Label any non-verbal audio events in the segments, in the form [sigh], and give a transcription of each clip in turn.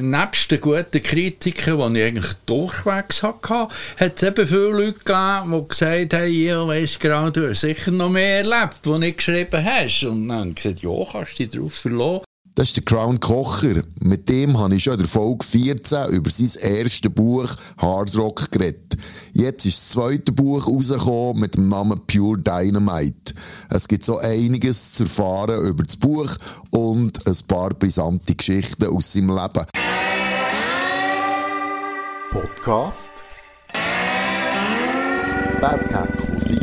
nebst den guten Kritiken, die ich eigentlich durchwegs hatte, hat es eben viele Leute gegeben, die gesagt haben, ja, weißt genau, du hast sicher noch mehr erlebt, was du geschrieben hast. Und dann habe ich gesagt, ja, kannst du dich darauf verlassen. Das ist der Crown Kocher. Mit dem habe ich schon in der Folge 14 über sein erstes Buch Hard Rock geredet. Jetzt ist das zweite Buch rausgekommen mit dem Namen Pure Dynamite. Es gibt so einiges zu erfahren über das Buch und ein paar brisante Geschichten aus seinem Leben. Podcast Bad Cat Cousin.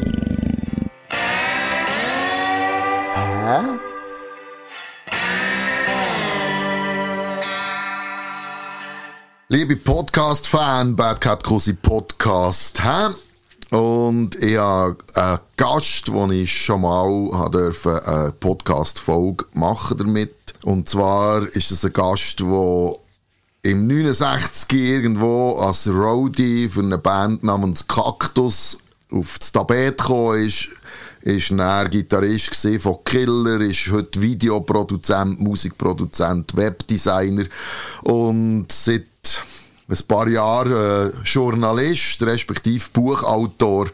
Hä? Liebe Podcast-Fan, Bad Cat Cosi Podcast, hä? Und ich habe einen Gast, den ich schon mal durfte, eine Podcast-Folge machen damit. Und zwar ist es ein Gast, der im 69 irgendwo als Roadie für eine Band namens Cactus auf das Tapet gekommen ist ist dann Gitarrist von Killer, ist heute Videoproduzent, Musikproduzent, Webdesigner und seit ein paar Jahren äh, Journalist, respektive Buchautor.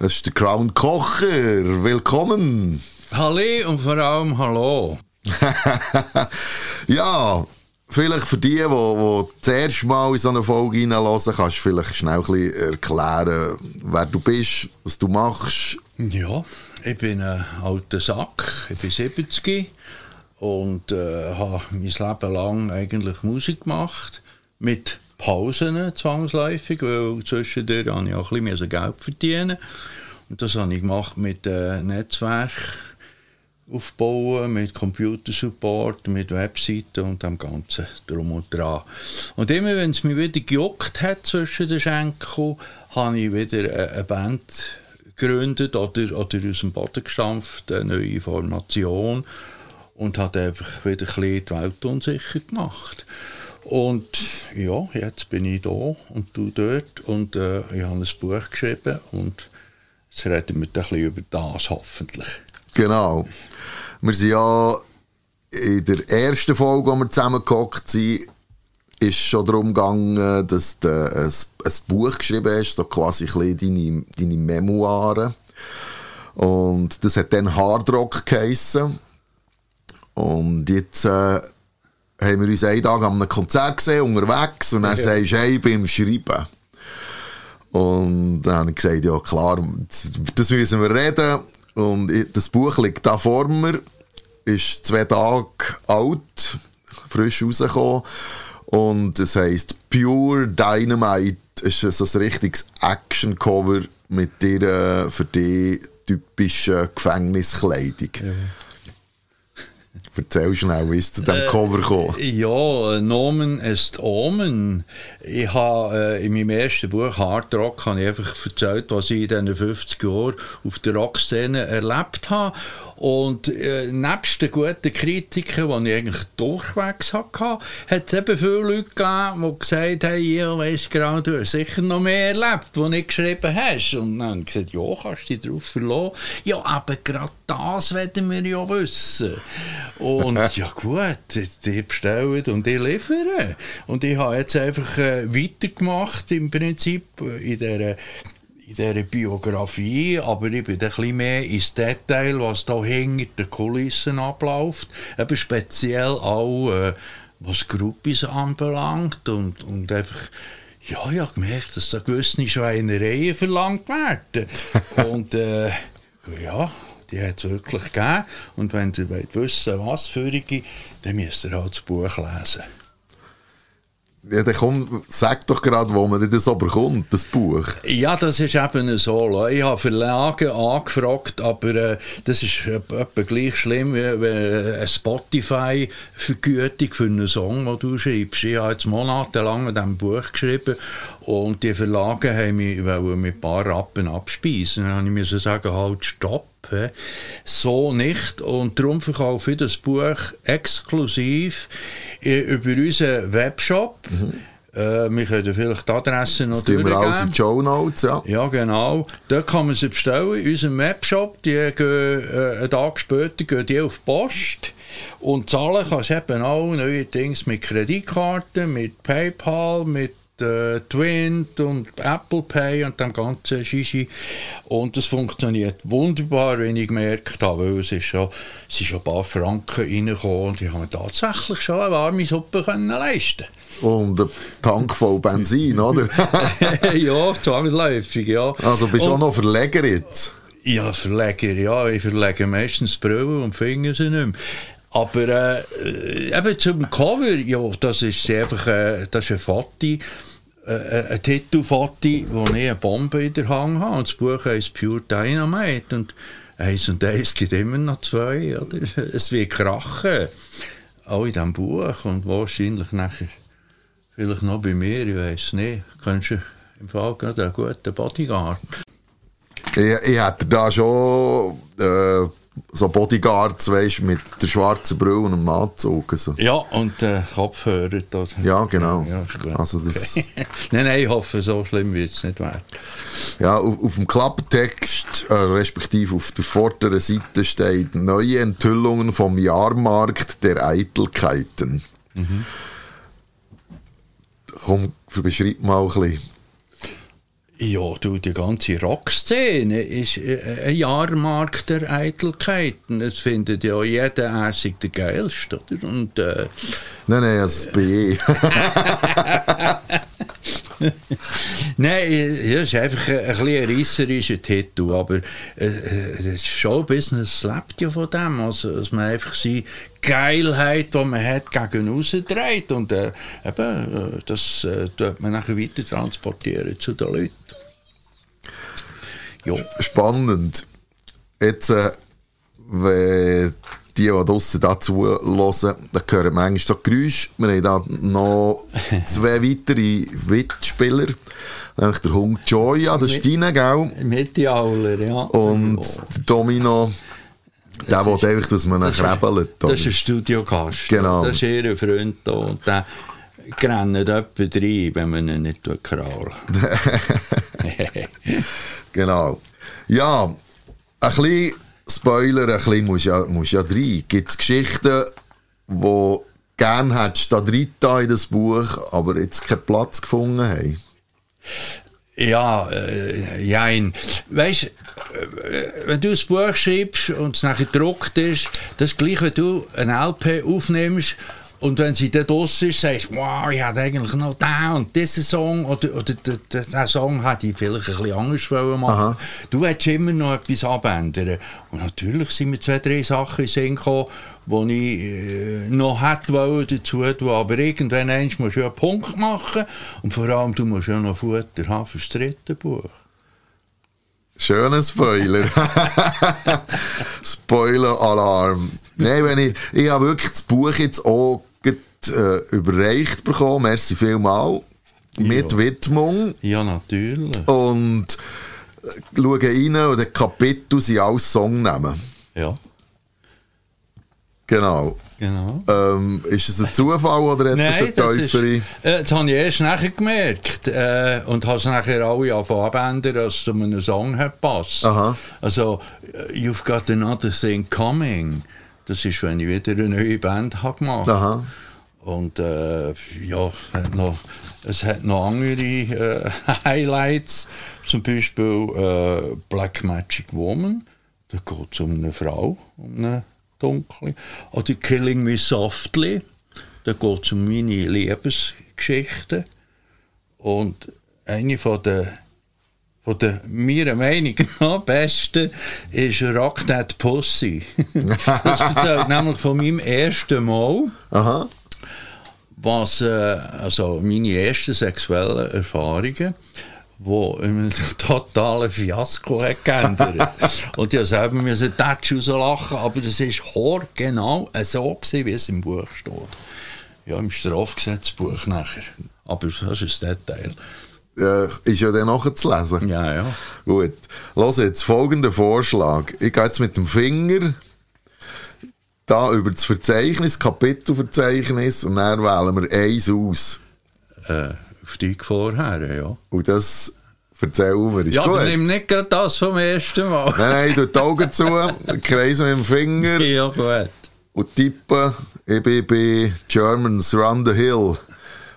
Das ist der Crown Kocher. Willkommen. Hallo und vor allem Hallo. [laughs] ja, vielleicht für die, die, die das erste Mal in so eine Folge reinhören, kannst du vielleicht schnell ein bisschen erklären, wer du bist, was du machst. Ja, ich bin ein alter Sack, ich bin 70 und äh, habe mein Leben lang eigentlich Musik gemacht, mit Pausen zwangsläufig, weil zwischendurch habe ich auch ein bisschen Geld verdienen und das habe ich gemacht mit äh, Netzwerk aufbauen, mit Computersupport, mit Webseiten und dem Ganzen drum und dran. Und immer, wenn es mich wieder gejuckt hat zwischen den Schenken, habe ich wieder eine Band gegründet oder, oder aus dem Boden gestampft, eine neue Formation und hat einfach wieder ein die Welt unsicher gemacht. Und ja, jetzt bin ich da und du dort und äh, ich habe ein Buch geschrieben und jetzt reden wir ein bisschen über das hoffentlich. Genau. Wir sind ja in der ersten Folge, wo wir zusammengehockt sind, ist schon darum gegangen, dass du ein, ein Buch geschrieben hast, so quasi ein deine, deine Memoiren. Und das hat dann Hardrock geheissen. Und jetzt äh, haben wir uns einen Tag an einem Konzert gesehen, unterwegs, und dann ja. sagst du, hey, ich bin am Schreiben. Und dann habe ich gesagt, ja klar, das müssen wir reden. Und das Buch liegt da vor mir, ist zwei Tage alt, frisch rausgekommen. Und es heisst Pure Dynamite. Es ist so ein richtiges Action-Cover mit der für die typischen Gefängniskleidung. Ja. [laughs] Erzähl schnell, wie es zu diesem äh, Cover kam. Ja, Nomen ist Omen. Ich habe äh, in meinem ersten Buch Hard Rock habe ich einfach erzählt, was ich in diesen 50 Jahren auf der Rockszene erlebt habe. Und äh, nebst den guten Kritiken, die ich eigentlich durchwegs hatte, hat es eben viele Leute gegeben, die gesagt haben, ja, weißt genau, du hast sicher noch mehr erlebt, was du geschrieben hast. Und dann habe ich gesagt, ja, kannst du dich darauf verlassen. Ja, aber gerade das werden wir ja wissen. Und [laughs] ja gut, die bestellen und die liefern. Und ich habe jetzt einfach äh, weitergemacht im Prinzip äh, in dieser in dieser Biografie, aber ich bin ein bisschen mehr ins Detail, was da hinter den Kulissen abläuft. Eben speziell auch, äh, was Gruppis anbelangt und, und einfach, ja, ich habe gemerkt, dass da gewisse Schweinereien verlangt werden. [laughs] und äh, ja, die hat es wirklich gegeben. Und wenn ihr wollt wissen was für eine, dann müsst ihr halt das Buch lesen. Ja, dann komm, sag doch gerade, wo man das aber kommt, das Buch. Ja, das ist eben so. Ich habe Verlage angefragt, aber äh, das ist etwa gleich schlimm wie eine Spotify-Vergütung für einen Song, den du schreibst. Ich habe jetzt monatelang an diesem Buch geschrieben und die Verlage haben mich mit ein paar Rappen abspeisen. Dann musste ich sagen, halt, stopp. So nicht. Und darum verkaufe ich das Buch exklusiv über unseren Webshop. Mhm. Äh, wir können vielleicht die Adresse noch Das tun wir alles in die Show Notes, ja. Ja, genau. Dort kann man sie bestellen, in unserem Webshop. Die gehen äh, einen Tag später gehen die auf die Post. Und zahlen kannst du eben auch neuerdings mit Kreditkarten, mit PayPal, mit äh, Twint und Apple Pay und dem ganzen Shishi. Und es funktioniert wunderbar, wenn ich gemerkt habe, weil es ist schon, es ist schon ein paar Franken reingekommen und ich habe mir tatsächlich schon eine warme Suppe können leisten Und ein Tank voll Benzin, oder? [laughs] [laughs] ja, zwangsläufig, ja. Also bist du auch noch Verleger jetzt? Ja, Verleger, ja. Ich verlege meistens die Brille und finde sie nicht mehr. Aber äh, eben zum Cover, ja, das ist einfach äh, das ist ein Fati, äh, ein Titel-Fati, wo ich eine Bombe in der Hand habe. Und das Buch heißt Pure Dynamite. Und eins und eins gibt immer noch zwei. Oder? [laughs] Es wird krachen. Auch in diesem Buch. Und wahrscheinlich nachher, vielleicht noch bei mir, ich weiß nicht. Könntest du im Fall gerade einen guten Bodyguard. Ich, ich hätte da schon äh, so Bodyguards, weißt, mit der schwarzen Brille und einem Anzug. Also. Ja, und äh, Kopfhörer. Das, Ja, genau. Ja. Also das- [laughs] nein, nein, ich hoffe, so schlimm wird es nicht werden. Ja, auf, auf dem Klapptext, äh, respektive auf der vorderen Seite steht neue Enthüllungen vom Jahrmarkt der Eitelkeiten. Komm, beschreib mal ein bisschen. Ja, du, die ganze Rockszene ist äh, ein Jahrmarkt der Eitelkeiten. Es findet ja jeder, er sei der Geilste. Oder? Und, äh, Nein, nein, bei je. [laughs] Nein, äh, es ist einfach ein, ein bisschen ein reisserischer Titel, aber äh, äh, das Showbusiness lebt ja von dem, also, dass man einfach seine Geilheit, die man hat, gegen rausdreht und äh, eben, äh, das äh, tut man nachher weiter transportieren zu den Leuten. Ja, Spannend. Jetzt, äh, wenn die, die draussen dazu hören, da hören manchmal so Geräusche. Wir haben da noch [laughs] zwei weitere Wittspieler. Nämlich der Hund Joya, das ist deiner, gell? Medialer, ja. Und Ja. der Domino, der will einfach, dass man ihn Das ist- krebelt. Das ist ein Studiogast. Genau. Das ist ihr Freund da. Und der rennt etwa rein, wenn man ihn nicht krallt. [laughs] [laughs] Genau. Ja, ein bisschen Spoiler, ein bisschen muss ja, muss ja rein. Gibt es Geschichten, die gerne hättest da drin in das Buch, aber jetzt keinen Platz gefunden haben? Ja, äh, jein. Weißt du, wenn du ein Buch schreibst und es nachher gedruckt ist, das ist gleich, wenn du ein LP aufnimmst und wenn sie dann draussen ist, sagst du, wow, ich hätte eigentlich noch den und diesen Song oder, oder den Song hätte ich vielleicht ein bisschen anders machen. Aha. Du willst immer noch etwas abändern. Und natürlich sind mir zwei, drei Sachen in Sinn gekommen, die ich äh, noch hätte wollen dazu tun. Aber irgendwann eins musst du ja einen Punkt machen. Und vor allem, du musst ja noch Futter haben für das dritte Buch. Schöner Spoiler. [laughs] Spoiler-Alarm. Nein, wenn ich, ich habe wirklich das Buch jetzt auch äh, überreicht bekommen. Merci vielmal. Mit Ja. Widmung. Ja, natürlich. Und äh, schaue rein und die Kapitel sind alles Songnamen. Ja, Genau. genau. Ähm, ist es ein Zufall oder hat Nein, eine tiefere... äh, das habe ich erst nachher gemerkt äh, und habe es nachher alle abändern, dass es zu einem Song hat passt. Aha. Also, äh, «You've got another thing coming», das ist, wenn ich wieder eine neue Band habe gemacht Aha. Und äh, ja, es hat noch, es hat noch andere äh, [laughs] Highlights, zum Beispiel äh, «Black Magic Woman», da geht es um eine Frau, um eine dunkle. Oder «Killing Me Softly», da geht es um meine Lebensgeschichte. Und eine von der, von der meiner Meinung nach besten ist «Rock Pussy». [laughs] das erzählt nämlich von meinem ersten Mal Aha. Was äh, also meine ersten sexuellen Erfahrungen, wo in einem [laughs] totalen Fiasko hat geändert. [laughs] und ich selber müssen Tatsch rauslachen, aber das ist genau so gewesen, wie es im Buch steht. Ja, im Strafgesetzbuch nachher. Aber das ist ein Detail. Äh, ist ja dann nachzulesen. Ja, ja. Gut. Los jetzt, folgender Vorschlag. Ich gehe jetzt mit dem Finger da über das Verzeichnis, Kapitelverzeichnis und dann wählen wir eins aus. Äh, auf die vorher, ja. Und das erzählen wir. Ist Ja, gut? aber nimm nicht gerade das vom ersten Mal. Nein, nein, du die Augen zu, [laughs] kreisen mit dem Finger ja, gut. und tippe, ich bin bei Germans Run the Hill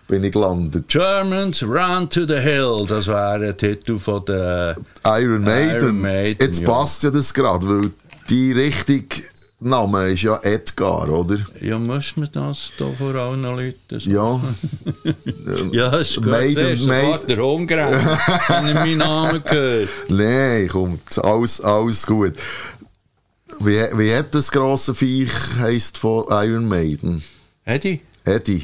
bin ich gelandet. Germans Run to the Hill, das wäre der Titel von der Iron Maiden. Iron Maiden, Jetzt ja. passt ja das gerade, weil die richtige Name ist ja Edgar, oder? Ja, muss man das da vor allen Leuten sagen? Ja. [laughs] Ja, ist gut. Maiden, Maiden. Maiden- der Ungerecht, wenn ich meinen Namen gehört. Nein, kommt, alles, alles gut. Wie, wie hat das grosse Viech heisst von Iron Maiden? Eddie? Eddie.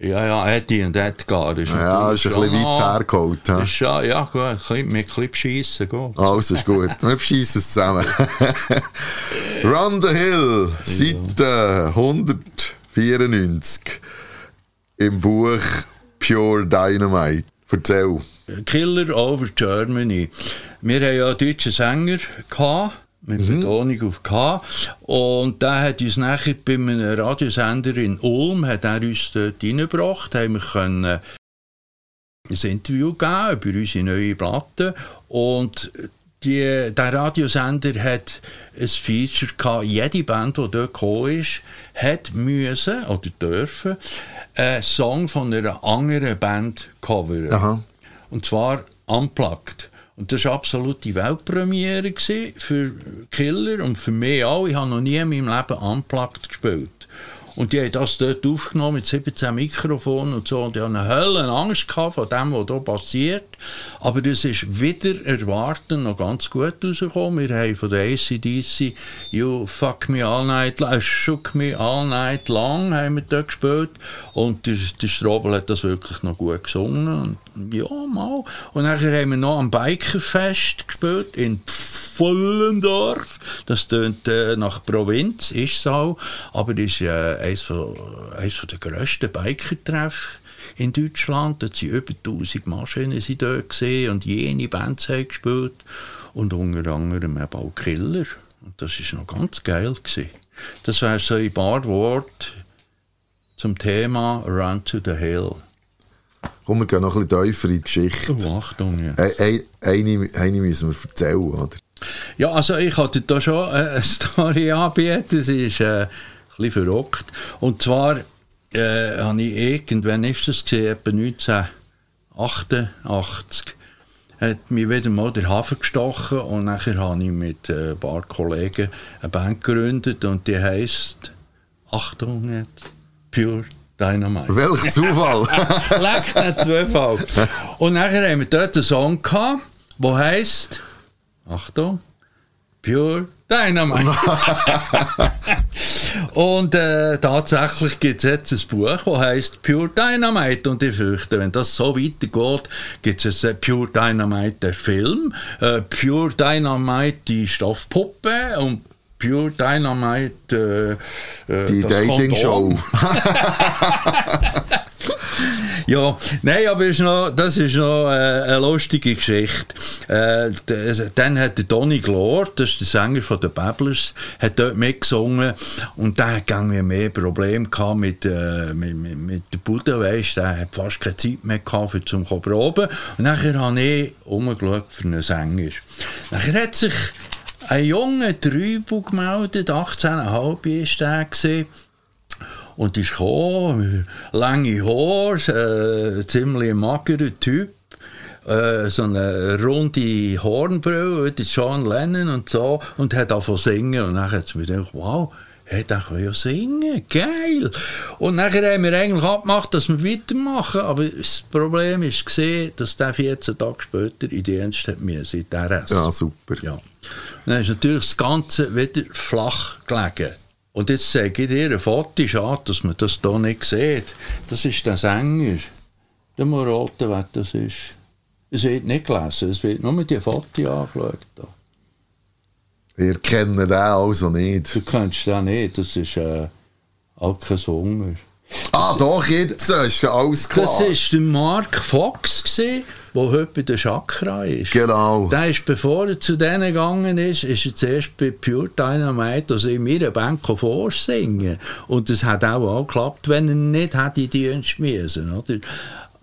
Ja, ja, Eddie und Edgar. Das ist Ja, ist ein bisschen weit hergeholt. Hä? ist ja, ja gut, mit Clip schiessen geht. Alles ist gut. Wir beschissen es zusammen. [laughs] Run the Hill, Seite 194 im Buch Pure Dynamite. Erzähl. Killer over Germany. Wir haben ja einen deutschen Sänger gehabt, mit Betonung auf K. Und der hat uns nachher bei einem Radiosender in Ulm, hat er uns dort reingebracht, haben wir können ein Interview geben über unsere neue Platte. Und die, der Radiosender hat ein Feature gehabt, jede Band, die dort gekommen ist, hat müssen oder dürfen einen Song von einer anderen Band covern. Aha. Und zwar unplugged. Und das war absolute Weltpremiere gewesen für Killer und für mich auch. Ich habe noch nie in meinem Leben unplugged gespielt. Und die haben das dort aufgenommen mit 17 Mikrofonen und so. Und ich hatte eine Hölle Angst gehabt vor dem, was hier passiert. Aber das ist wieder erwarten noch ganz gut rausgekommen. Wir haben von der ACDC You Fuck Me All Night Long, äh, Shook Me All Night Long haben wir dort gespielt. Und der, der Strobel hat das wirklich noch gut gesungen. Und ja, mal. Und nachher haben wir noch am Bikerfest gespielt in Pfullendorf. Das tönt äh, nach Provinz, ist es auch. Aber das ist äh, eines, der grössten Biker-Treffen in Deutschland. Dort sind über 1000 Maschinen sind dort gesehen und jene Bands haben gespielt. Und unter anderem auch Killer. Und das war noch ganz geil. Gewesen. Das wäre so ein paar Worte zum Thema Run to the Hill. Komm, wir gehen noch ein bisschen tiefer in die Geschichte. Oh, Achtung, ja. Ein- ein- Eine, eine müssen wir erzählen, oder? Ja, also ich hatte da schon äh, eine [laughs] Story anbieten, sie ist äh, ein bisschen verrückt. Und zwar äh, habe ich irgendwann ist das gesehen, etwa 1988, hat mich wieder mal der Hafen gestochen und nachher habe ich mit äh, ein paar Kollegen eine Band gegründet und die heisst, Achtung jetzt, Pure Dynamite. Welcher [laughs] Zufall! [laughs] Leck den Zufall. Und nachher haben wir dort einen Song gehabt, der heisst, Achtung, Pure Dynamite. [laughs] und äh, tatsächlich gibt es jetzt ein Buch, das heisst Pure Dynamite. Und ich fürchte, wenn das so weitergeht, gibt es äh, Pure Dynamite, der Film, äh, Pure Dynamite, die Stoffpuppe und Pure Dynamite, äh, äh, Die das Dating-Show. [laughs] [laughs] Ja, nein, aber ist noch, das ist noch äh, eine lustige Geschichte. Äh, dann hat der Donny Glord, das ist der Sänger von den Babblers, hat dort mitgesungen und der hat irgendwie mehr Probleme gehabt mit, äh, mit, mit, mit der Bude, weißt, der hat fast keine Zeit mehr gehabt für zum proben. Und nachher habe ich umgeschaut für einen Sänger. Nachher hat sich ein junger Trübel gemeldet, 18,5 ist der. Und ist gekommen, lange Haare, äh, ziemlich magerer Typ, äh, so eine runde Hornbrille, der John Lennon und so, und hat angefangen zu singen. Und dann hat es mir gedacht, wow, er hat auch ja singen, geil. Und nachher haben wir eigentlich abgemacht, dass wir weitermachen, aber das Problem ist gesehen, dass der 14 Tage später in Dienst hat in der RS. Ja, super. Ja. Dann ist natürlich das Ganze wieder flach gelegen. Und jetzt zeige ich dir ein Foto, schade, dass man das hier nicht sieht. Das ist der Sänger. Der Morote, wer das ist. Es wird nicht gelesen, es wird nur mit die Foto angeschaut. Da. Ihr kennt den also nicht. Du kennst den nicht, das ist äh, Alke Wunger. Ah, doch, jetzt äh, ist alles klar. Das war der Mark Fox, der heute bei der Chakra ist. Genau. Der ist, bevor er zu denen gegangen ist, ist er zuerst bei Pure Dynamite, also in meiner Band vorsingen. Und das hat auch, geklappt, wenn er nicht hätte in die müssen, oder?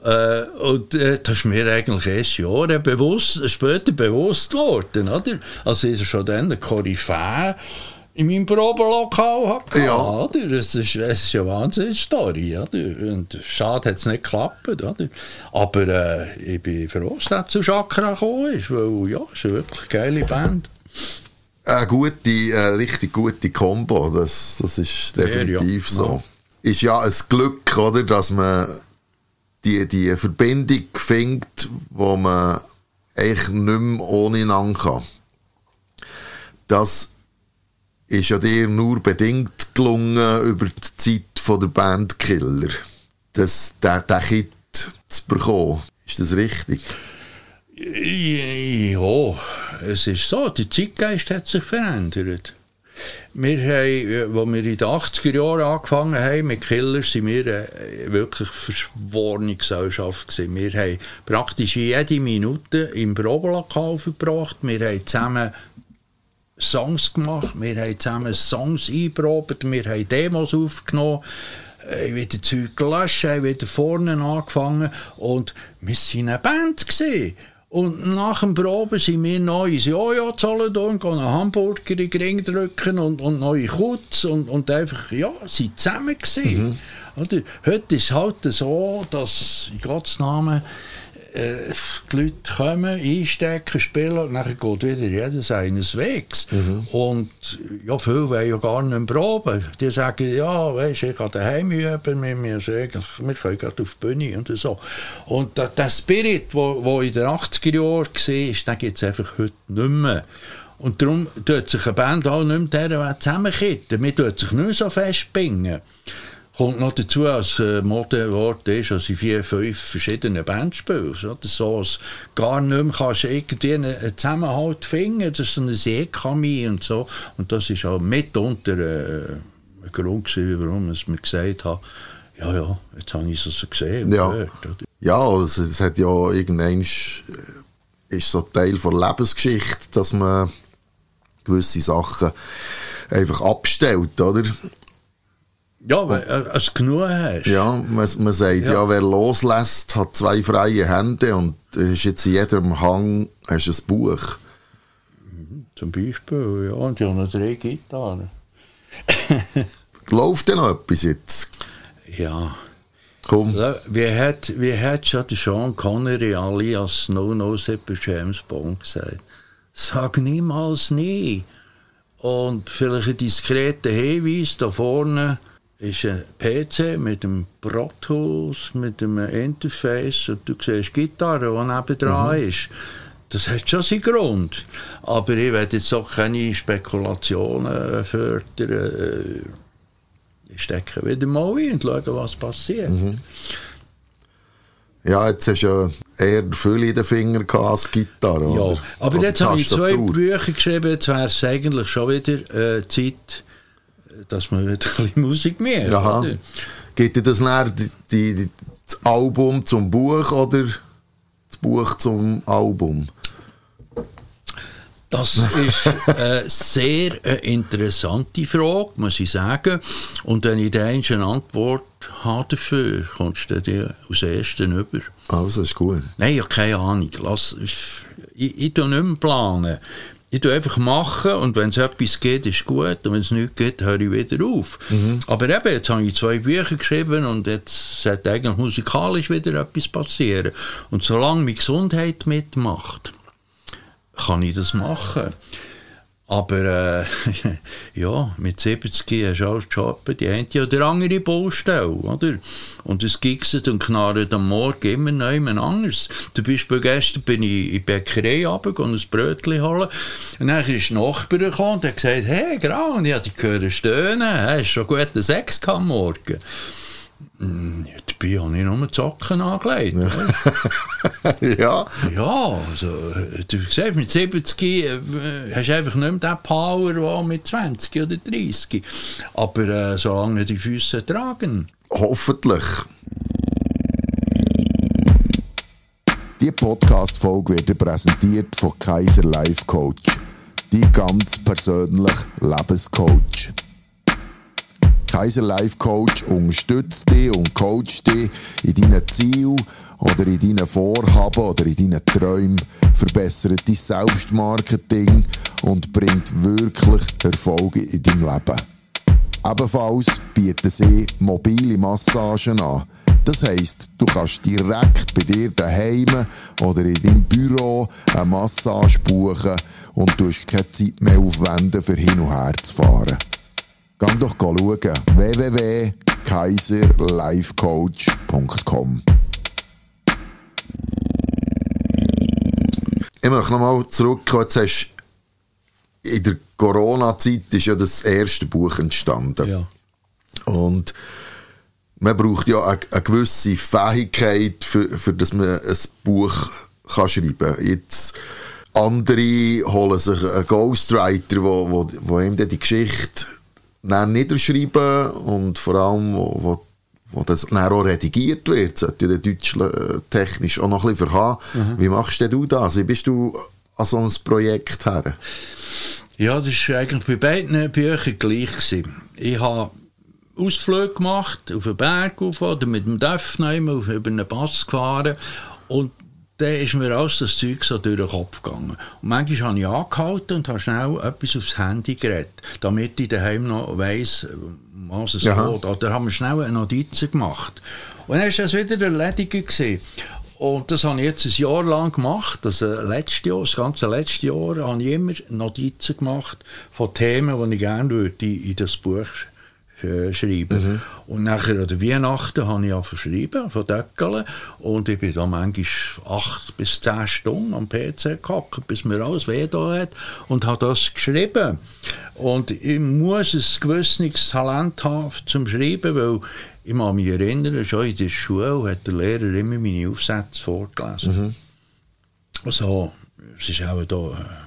Äh, und äh, das ist mir eigentlich erst Jahre bewusst, später bewusst geworden, oder? Also ist er schon dann der Koryphäe in meinem Probelokal hatte. Ja. Oder? Es, ist, es ist eine Wahnsinnsstory. Oder? Und schade hat es nicht geklappt. Oder? Aber äh, ich bin froh, dass das zu Chakra gekommen ist, weil ja, es ist eine wirklich geile Band. Eine gute, eine richtig gute Kombo, das, das ist definitiv ja. so. Ist ja ein Glück, oder, dass man die, die Verbindung findet, wo man eigentlich nicht mehr ohne kann. Das ist ja dir nur bedingt gelungen über die Zeit von der Band Killer. Das, den, den Kit zu bekommen. Ist das richtig? Ja, es ist so, der Zeitgeist hat sich verändert. Wir haben, als wir in den 80er Jahren angefangen haben mit Killers, sind wir eine wirklich verschworene Gesellschaft. Wir haben praktisch jede Minute im Probelokal verbracht. Wir haben zusammen Songs gemacht, wir haben zusammen Songs einprobiert, wir haben Demos aufgenommen, äh, wieder Zeug gelöscht, haben wieder vorne angefangen und wir waren eine Band. Gewesen. Und nach dem Proben sind wir noch ins Jojo Zollendorn, gehen einen Hamburger in den Ring drücken und, und neue Kutz und, und einfach, ja, sind zusammen gewesen. Mhm. Oder? Heute ist es halt so, dass, in Gottes Namen, äh, die Leute kommen, einstecken, spielen und dann geht wieder jeder seines Wegs. Mhm. Und ja, viele wollen ja gar nicht proben. Die sagen, ja, weißt, ich kann daheim üben, wir, wir, können gerade auf die Bühne und so. Und der, der Spirit, der in den 80er Jahren war, den gibt es einfach heute nicht mehr. Und darum tut sich eine Band auch nicht mehr zusammenkitten. Man tut sich nicht so festbingen. Kommt noch dazu, als äh, Modewort ist, dass ich vier, fünf verschiedene Bands spiele. Oder so, als gar nicht mehr kannst irgendwie einen Zusammenhalt finden. Das ist so eine Seekamie und so. Und das ist auch mitunter äh, ein Grund gewesen, warum ich mir gesagt habe, ja, ja, jetzt habe ich es so gesehen. Ja. Gehört? Ja, es, es hat ja irgendwann ist so Teil von der Lebensgeschichte, dass man gewisse Sachen einfach abstellt, oder? Ja, weil äh, du genug hast. Ja, man, man sagt ja. Ja. wer loslässt, hat zwei freie Hände und es ist jetzt in jedem Hang hast ein Buch. Zum Beispiel, ja. Und ich habe noch drei Gitarren. [laughs] Läuft denn noch etwas jetzt? Ja. Komm. Wie hat, wie hat schon der Sean Connery alias No No bei James Bond gesagt? Sag niemals nie. Und vielleicht ein diskreten Hinweis da vorne ist ein PC mit einem Pro Tools, mit einem Interface und du siehst Gitarre, die nebendran ist. Das hat schon seinen Grund. Aber ich werde jetzt auch keine Spekulationen fördern. Äh, Ich stecke wieder mal ein und schaue, was passiert. Ja, jetzt hast du ja eher Fülle in den Fingern gehabt als Gitarre. Ja, aber jetzt habe ich zwei. Bücher geschrieben, jetzt wäre es eigentlich schon wieder äh, Zeit, dass man ein bisschen Musik mehr Aha. oder? Geht dir das näher die, die, das Album zum Buch oder das Buch zum Album? Das ist eine sehr äh, interessante Frage, muss ich sagen. Und wenn ich da eine Antwort habe dafür, kommst du dir aus der ersten über. Also, ist gut. Nein, ich habe keine Ahnung. Lass, ich, ich tue nicht mehr planen. Ich tue einfach machen und wenn es etwas geht, ist gut. Und wenn es nichts geht, höre ich wieder auf. Aber eben, jetzt habe ich zwei Bücher geschrieben und jetzt sollte eigentlich musikalisch wieder etwas passieren. Und solange meine Gesundheit mitmacht, kann ich das machen. Aber äh, [laughs] ja, mit 70 hast du auch schon die eine oder andere Baustelle, oder? Und es gigset und knarrt am Morgen immer noch jemand anderes. Zum Beispiel gestern bin ich in die Bäckerei runter, und ein Brötchen holen. Und dann ist ein Nachbar gekommen und hat gesagt, hey, und ich habe dich gehört stöhnen, hast du schon guten Sex gehabt am Morgen? Hm, Ja, dabei habe ich nur die Socken angelegt. [laughs] ja, Ja, also, du hast gesagt, mit 70 äh, hast du einfach nicht mehr den Power wie mit 20 oder 30. Aber äh, solange die Füße tragen. hoffentlich. Die Podcast-Folge wird präsentiert von Kaiser Life Coach. Die ganz persönliche Lebenscoach. Kaiser Life Coach unterstützt dich und coacht dich in deinen Zielen oder in deinen Vorhaben oder in deinen Träumen, verbessert dein Selbstmarketing und bringt wirklich Erfolge in deinem Leben. Ebenfalls bieten sie mobile Massagen an. Das heisst, du kannst direkt bei dir daheim oder in deinem Büro eine Massage buchen und du hast keine Zeit mehr aufwenden, für hin und her zu fahren. Geh doch schauen www.kaiserlifecoach.com Ich möchte nochmal zurückkommen. Jetzt hast in der Corona-Zeit ist ja das erste Buch entstanden. Ja. Und man braucht ja eine, eine gewisse Fähigkeit, für, für dass man ein Buch kann schreiben kann. Jetzt andere holen sich einen Ghostwriter, wo, wo, wo ihm dann die Geschichte dann niederschreiben und vor allem, wo, wo, wo das dann auch redigiert wird, sollte ja Deutsch äh, technisch auch noch ein bisschen verhaben. Wie machst denn du das? Wie bist du an so ein Projekt her? Ja, das war eigentlich bei beiden Büchern gleich. Gewesen. Ich habe Ausflüge gemacht, auf den Berg auf oder mit dem Döff über einen Pass gefahren und dann ist mir alles das Zeug so durch den Kopf gegangen. Und manchmal habe ich angehalten und habe schnell etwas aufs Handy geredet, damit ich daheim noch weiss, was es Aha. geht. Oder haben wir schnell eine Notiz gemacht. Und dann war das wieder erledigt. Gewesen. Und das habe ich jetzt ein Jahr lang gemacht. Das, äh, letzte Jahr, das ganze letzte Jahr habe ich immer Notizen gemacht von Themen, die ich gerne würde in das Buch äh, schreiben. Und nachher an der Weihnachten habe ich verschrieben, von Döckeln. Und ich bin da manchmal acht bis zehn Stunden am PC gehockt, bis mir alles weh da hat und habe das geschrieben. Und ich muss ein gewisses Talent haben zum Schreiben, weil ich kann mich erinnern, schon in der Schule hat der Lehrer immer meine Aufsätze vorgelesen. Also, es ist auch da äh,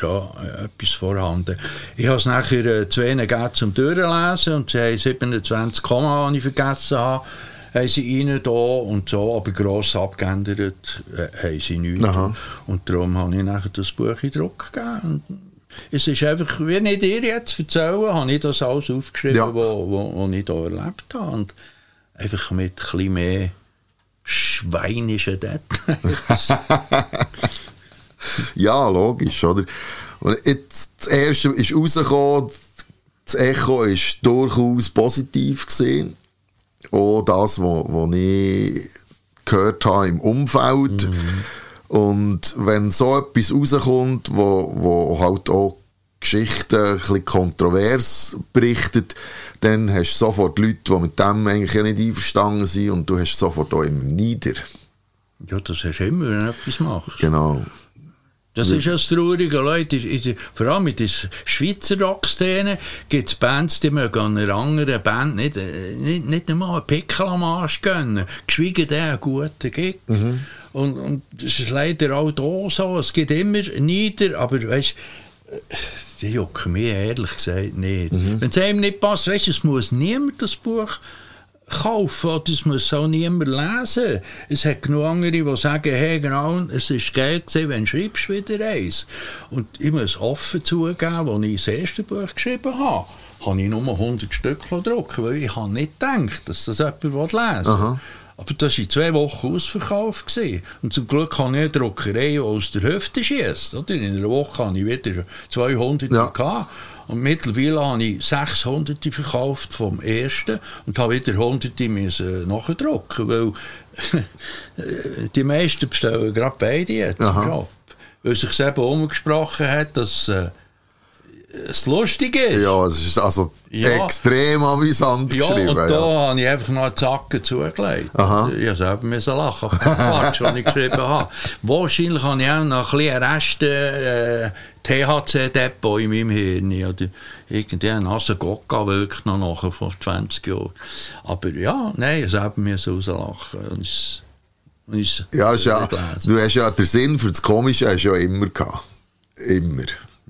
schon äh, etwas vorhanden. Ich habe es nachher äh, zu ihnen gegeben zum Durchlesen und sie haben 27 Komma, die ich vergessen habe, haben sie rein da und so, aber gross abgeändert äh, haben sie nichts. Aha. Und darum habe ich nachher das Buch in Druck gegeben. Und es ist einfach, wie ich dir jetzt erzähle, habe ich das alles aufgeschrieben, Ja. wo, wo, wo ich hier erlebt habe. Und einfach mit ein bisschen mehr schweinischen Details. [laughs] [laughs] [laughs] Ja, logisch, oder? Und jetzt, das erste ist rausgekommen, das Echo ist durchaus positiv gesehen. Auch das, was ich gehört habe im Umfeld. Und wenn so etwas rauskommt, wo, wo halt auch Geschichten ein bisschen kontrovers berichtet, dann hast du sofort Leute, die mit dem eigentlich nicht einverstanden sind und du hast sofort auch immer nieder. ja, das hast du immer, wenn du etwas machst. Genau. Das ist ja das Traurige, Leute. In Vor allem mit der Schweizer Rockszene gibt es Bands, die mögen einer anderen Band nicht, äh, nicht, nicht einmal einen Pickel am Arsch gönnen. Geschweige denn einen guten Gig. Und, und das ist leider auch da so. Es gibt immer nieder, aber weißt die jucken mich ehrlich gesagt nicht. Wenn es einem nicht passt, weißt du, es muss niemand das Buch kaufen es muss auch niemand lesen. Es hat genug andere, die sagen, hey, genau, es ist geil gewesen, wenn du schreibst wieder eins. Und ich muss offen zugeben, als ich das erste Buch geschrieben habe, habe ich nur 100 Stück gedruckt, weil ich habe nicht gedacht, dass das jemand lesen will. Aber das war in zwei Wochen ausverkauft. Gewesen. Und zum Glück habe ich eine Druckerei, die aus der Hüfte schießt. In einer Woche habe ich wieder 200 Ja. gehabt. Und mittlerweile habe ich 600 verkauft vom ersten und habe wieder 100 müssen nachdrucken, weil [laughs] die meisten bestellen gerade beide jetzt Job. Weil sich eben umgesprochen hat, dass äh, es lustig ist. Ja, es ist also Ja. extrem amüsant Ja, geschrieben. und da ja. habe ich einfach noch einen Zacken zugelegt. Aha. Ich habe selber müssen lachen auf den Quatsch, den ich geschrieben habe. [laughs] Wahrscheinlich habe ich auch noch ein bisschen Rest äh, THC-Depot in meinem Hirn. Oder irgendwie ein nasser Gokka wirkt noch nachher vor 20 Jahren. Aber ja, nein, ich habe selber müssen rauslachen. Und es- und es- Ja, ja, du hast ja den Sinn für das Komische hast ja immer gehabt. Immer.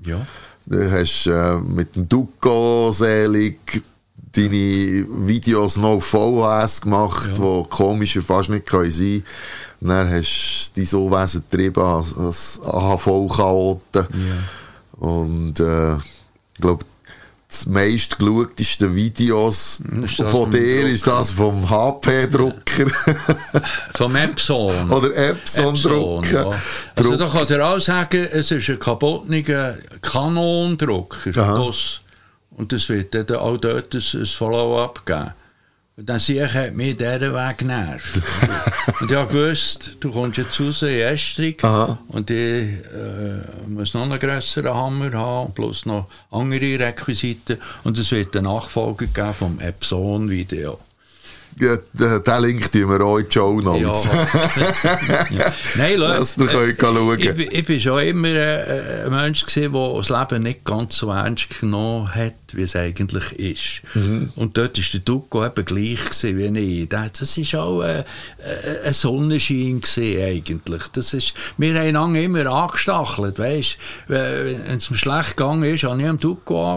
ja. Du hast äh, mit dem Duco selig deine Videos noch VHS gemacht, die komischer fast nicht können sein können. Dann hast du dein Unwesen getrieben als, als AHV-Chaoten. Und äh, ich glaube, das meistgeschauteste Videos von dir ist das vom HP-Drucker [laughs] Vom Epson. oder Epson-Drucker. ja. Also da kann er auch sagen, es ist ein kaputter Kanondrucker. Das. Und es wird dann auch dort ein, ein Follow-up geben. Und dann sehe ich, hat mich dieser Weg genervt. [laughs] und ich habe gewusst, du kommst jetzt raus in Estrig Aha. und ich äh, muss noch einen grösseren Hammer haben, plus noch andere Requisiten. Und es wird eine Nachfolge geben vom Epson-Video. Ja, den, Link tun wir auch in die Show Notes. ja. [laughs] Nein, Leute, Dass ihr könnt schauen. ich, bin- ich bin schon immer äh, ein Mensch gewesen, der das Leben nicht ganz so ernst genommen hat, wie es eigentlich ist. Mhm. Und dort war der Duco eben gleich gewesen wie ich. Das ist auch äh, äh, ein Sonnenschein gewesen, eigentlich. Das ist, wir haben lange immer angestachelt, weißt? Wenn es mir schlecht gegangen ist, habe ich am Duco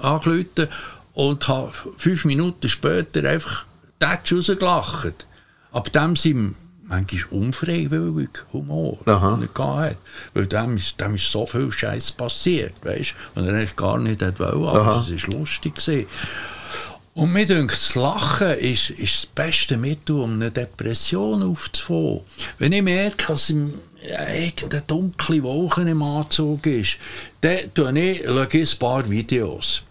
angerufen und habe fünf Minuten später einfach Tatsch rausgelacht. Ab dem sind manchmal unfreiwillig Humor, Aha. den er gehabt hat. Weil dem ist, dem ist so viel Scheiß passiert, weißt du, und er eigentlich gar nicht wollen, aber es war lustig. Gewesen. Und mir denkt, das Lachen ist, ist das beste Mittel, um eine Depression aufzufangen. Wenn ich merke, dass irgendeine dunkle Wolke im Anzug ist, dann schaue ich ein paar Videos.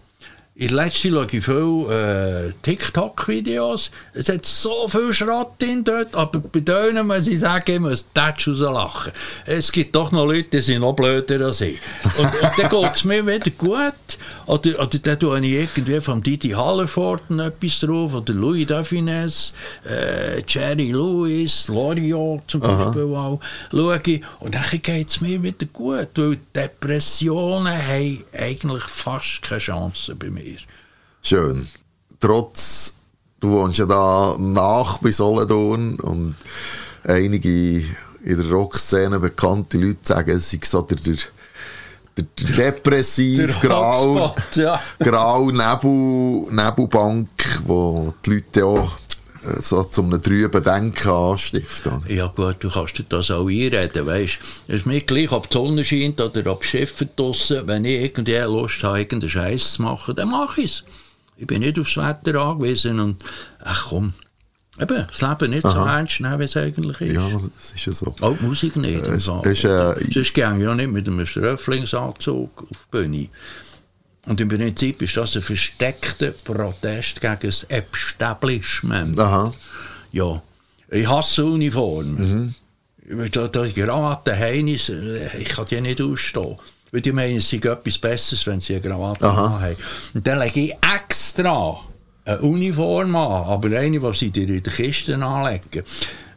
In letzter schaue ich viele äh, TikTok-Videos. Es hat so viel Schrott drin dort, aber bei denen muss ich sagen, ich muss Tatsch rauslachen. Es gibt doch noch Leute, die sind noch blöder als ich. Und, und dann [laughs] geht es mir wieder gut. Oder, oder dann tue ich irgendwie von Didi Hallervorden etwas drauf, oder Louis Dauphinès, äh, Jerry Lewis, Loriot zum Beispiel auch, schaue ich. Und dann geht es mir wieder gut, weil Depressionen haben eigentlich fast keine Chance bei mir. Schön. Trotz, du wohnst ja da nach bei Solothurn und einige in der Rockszene bekannte Leute sagen, es sei so der, der, der, der depressiv, grau, Hotspot, ja. grau Nebel, Nebelbank, wo die Leute auch äh, so zum einem trüben Denken anstiften. Ja gut, du kannst dir das auch einreden, weißt Es ist mir gleich, ob die Sonne scheint oder ob Schiffe draussen, wenn ich irgendwie Lust habe, irgendeinen Scheiß zu machen, dann mache ich es. Ich bin nicht aufs Wetter angewiesen und, ach komm, eben, das Leben nicht so ernst nehmen, wie es eigentlich ist. Ja, das ist ja so. Auch die Musik nicht. im Es- ist, äh, Sonst ich ja nicht mit einem Ströflingsanzug auf die Bühne. Und im Prinzip ist das ein versteckter Protest gegen das Establishment. Aha. Ja, ich hasse Uniform. Mhm. Da, da Krawatte Heinis, äh, ich kann die nicht ausstehen. Weil die meinen, es sei etwas Besseres, wenn sie eine Krawatte Aha. haben. Und dann lege ich extra eine Uniform an, aber eine, die sie dir in die Kiste anlegen.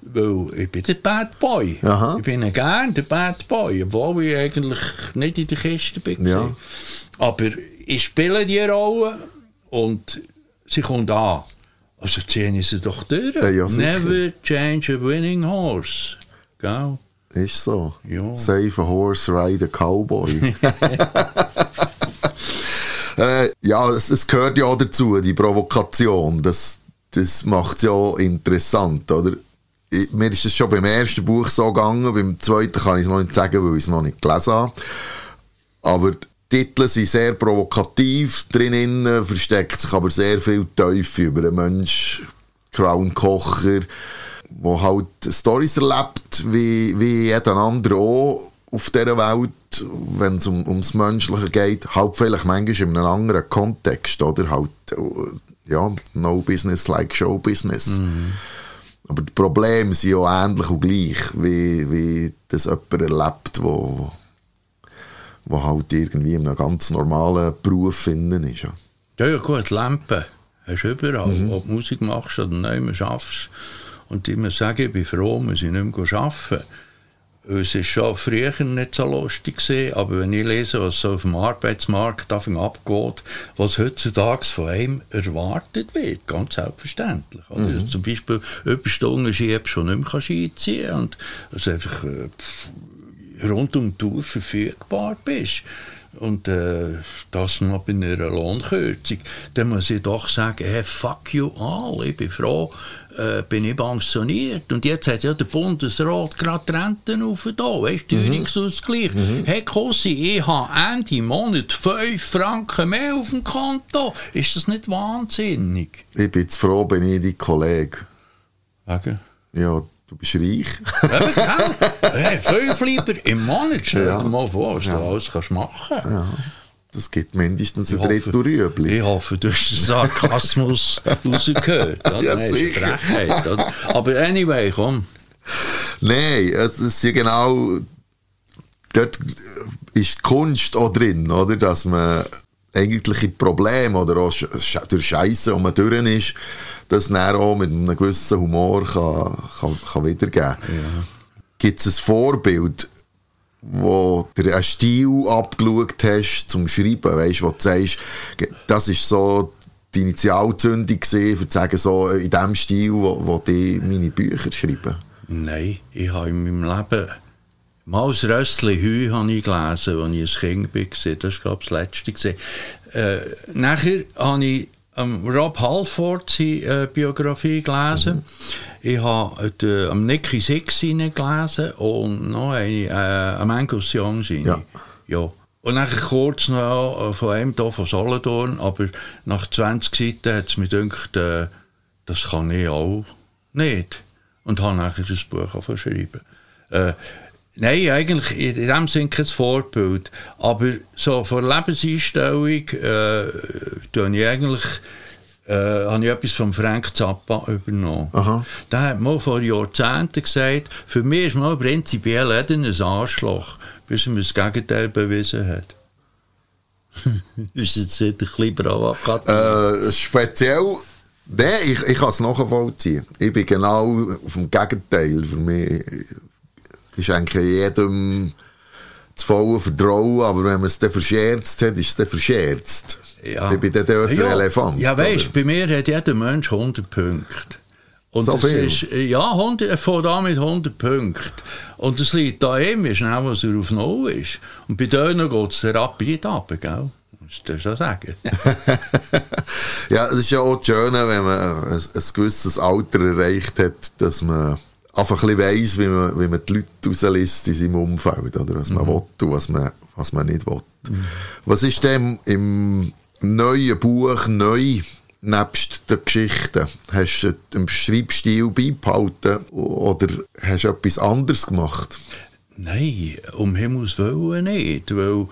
Weil ich bin der Bad Boy. Aha. Ich bin gern der Bad Boy, obwohl ich eigentlich nicht in der Kiste bin. Ja. Aber ich spiele die Rolle und sie kommt an. Also ziehen ich sie doch durch. Ja, ja, sicher. Never change a winning horse. Gell? Ist so. Ja. Save a horse, ride a cowboy. [laughs] [laughs] äh, ja, es, es gehört ja auch dazu, die Provokation. Das, das macht es ja interessant, oder? Ich, mir ist es schon beim ersten Buch so gegangen, beim zweiten kann ich es noch nicht sagen, weil ich es noch nicht gelesen habe. Aber die Titel sind sehr provokativ drinnen, versteckt sich aber sehr viel Teufel über einen Mensch, Crown Kocher, der halt Storys erlebt, wie, wie jeder andere auch auf dieser Welt, wenn es um, ums Menschliche geht, halt vielleicht manchmal in einem anderen Kontext, oder? Halt, äh, ja, no business like show business. Aber die Probleme sind ja ähnlich und gleich, wie, wie das jemand erlebt, wo, wo halt irgendwie in einem ganz normalen Beruf finden ist. Ja. Ja, ja gut, Lampen hast du überall. Ob du Musik machst oder nicht mehr schaffst. Und muss sagen, ich bin froh, muss ich nicht mehr arbeiten. Es war schon früher nicht so lustig, gewesen, aber wenn ich lese, was so auf dem Arbeitsmarkt davon abgeht, was heutzutage von einem erwartet wird, ganz selbstverständlich. Oder? Zum Beispiel Überstunden schiebst, die nicht mehr Ski ziehen kannst und also einfach äh, rund um die Uhr verfügbar bist. Und äh, das noch bei einer Lohnkürzung, dann muss ich doch sagen, hey, fuck you all, ich bin froh, äh, bin ich pensioniert. Und jetzt hat ja der Bundesrat gerade die Renten auf da, weißt du, Teuerungsausgleich. Hey Kossi, ich habe Ende Monat 5 Franken mehr auf dem Konto. Ist das nicht wahnsinnig? Ich bin jetzt froh, bin ich dein Kollege. Wegen? Ja, du bist reich. Eben, gell? [laughs] hey, fünf lieber im Monat. Stell Ja. dir mal vor, was du alles kannst machen kannst. Das gibt mindestens ein Drittel Rüebli. Ich hoffe, du hast den Sarkasmus [laughs] rausgehört. Oder? Ja, Nein, sicher. Frechheit, oder? Aber anyway, komm. Nein, es ist ja genau. Dort ist die Kunst auch drin, oder? Dass man eigentliche Probleme oder auch durch Scheiße, die man durch ist, das dann auch mit einem gewissen Humor kann, kann, kann wiedergeben kann. Gibt es ein Vorbild, wo du einen Stil abgeschaut hast zum Schreiben, weißt, wo du sagst, das ist so die Initialzündung gewesen, für zu sagen, so in dem Stil, wo, wo die meine Bücher schreiben? Nein, ich habe in meinem Leben mal das Rössli Hü habe ich gelesen, als ich ein Kind war. Das war, glaube ich, das letzte. gewesen. Äh, nachher habe ich ähm, Rob Halford seine äh, Biografie gelesen. Ich habe äh, am Nicky Six gelesen und noch eine, äh, am Angus Young. Ja. ja. Und dann kurz noch äh, von einem hier von Solothurn, aber nach 20 Seiten hat es mir gedacht, äh, das kann ich auch nicht. Und habe nachher das Buch auch. Äh, nein, eigentlich in dem Sinne kein Vorbild. Aber so von Lebenseinstellung äh, ich eigentlich äh, habe ich etwas von Frank Zappa übernommen. Aha. Der hat mal vor Jahrzehnten gesagt, für mich ist man prinzipiell jeder ein Arschloch, bis er mir das Gegenteil bewiesen hat. [laughs] ist jetzt wieder ein bisschen provokativ. Äh, speziell, nein, ich, ich kann es nachvollziehen. Ich bin genau auf dem Gegenteil. Für mich ist eigentlich jedem das volle Vertrauen, aber wenn man es dann verscherzt hat, ist es dann verscherzt. Ich bin dann dort der Elefant. Ja, weißt du, bei mir hat jeder Mensch 100 Punkte. Und So viel? Ist, ja, 100, er fängt an mit 100 Punkten. Und das liegt da eben, wie schnell was er auf Null ist. Und bei denen geht es rapid ab, gell? Musst du schon sagen. [laughs] Ja, es ist ja auch das Schöne, wenn man ein, ein gewisses Alter erreicht hat, dass man einfach ein bisschen weiss, wie man, wie man die Leute rauslässt in seinem Umfeld, oder was man will und was man, was man nicht will. Was ist denn im neuen Buch neu, nebst den Geschichten? Hast du den Schreibstil beibehalten oder hast du etwas anderes gemacht? Nein, um Himmels Willen nicht. Weil